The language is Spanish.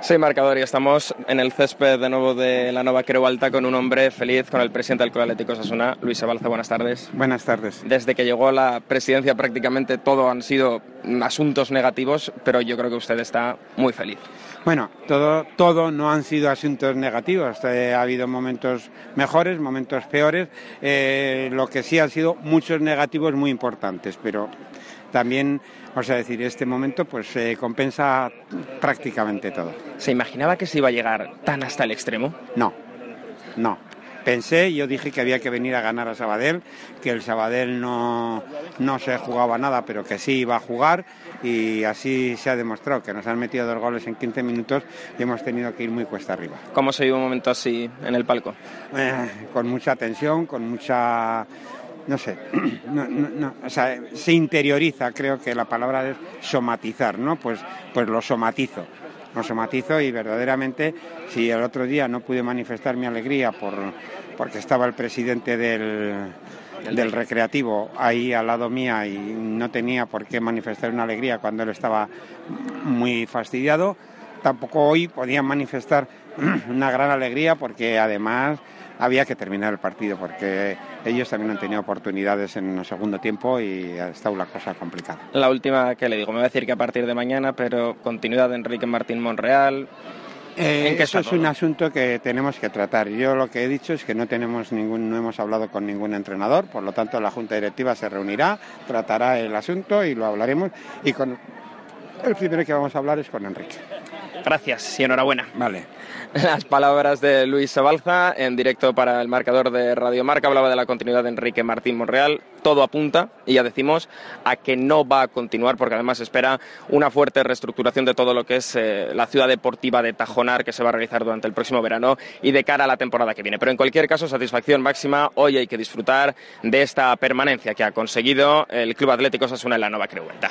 Sí, marcador, y estamos en el césped de nuevo de la Nova Creu Alta con un hombre feliz, con el presidente del Club Atlético Sasuna, Luis Abalza. Buenas tardes. Buenas tardes. Desde que llegó la presidencia prácticamente todo han sido asuntos negativos, pero yo creo que usted está muy feliz. Bueno, todo, todo no han sido asuntos negativos. Eh, ha habido momentos mejores, momentos peores. Eh, lo que sí han sido muchos negativos muy importantes, pero también, vamos a decir, este momento pues se compensa prácticamente todo. ¿Se imaginaba que se iba a llegar tan hasta el extremo? No, no. Pensé, yo dije que había que venir a ganar a Sabadell, que el Sabadell no, no se jugaba nada, pero que sí iba a jugar y así se ha demostrado, que nos han metido dos goles en 15 minutos y hemos tenido que ir muy cuesta arriba. ¿Cómo se vive un momento así en el palco? Eh, con mucha tensión, con mucha no sé, no, no, o sea, se interioriza, creo que la palabra es somatizar, ¿no? Pues, pues lo somatizo, lo somatizo y verdaderamente si el otro día no pude manifestar mi alegría por, porque estaba el presidente del, del recreativo ahí al lado mía y no tenía por qué manifestar una alegría cuando él estaba muy fastidiado, tampoco hoy podía manifestar una gran alegría porque además había que terminar el partido porque ellos también han tenido oportunidades en el segundo tiempo y ha estado la cosa complicada. La última que le digo, me va a decir que a partir de mañana, pero continuidad de Enrique Martín Monreal. Eh, eso es un asunto que tenemos que tratar. Yo lo que he dicho es que no tenemos ningún, no hemos hablado con ningún entrenador, por lo tanto la junta directiva se reunirá, tratará el asunto y lo hablaremos. Y con el primero que vamos a hablar es con Enrique. Gracias y enhorabuena. Vale. Las palabras de Luis Sabalza en directo para el marcador de Radio Marca hablaba de la continuidad de Enrique Martín Monreal. Todo apunta, y ya decimos, a que no va a continuar porque además espera una fuerte reestructuración de todo lo que es eh, la ciudad deportiva de Tajonar que se va a realizar durante el próximo verano y de cara a la temporada que viene. Pero en cualquier caso, satisfacción máxima. Hoy hay que disfrutar de esta permanencia que ha conseguido el Club Atlético Sasuna en la Nueva Creueta.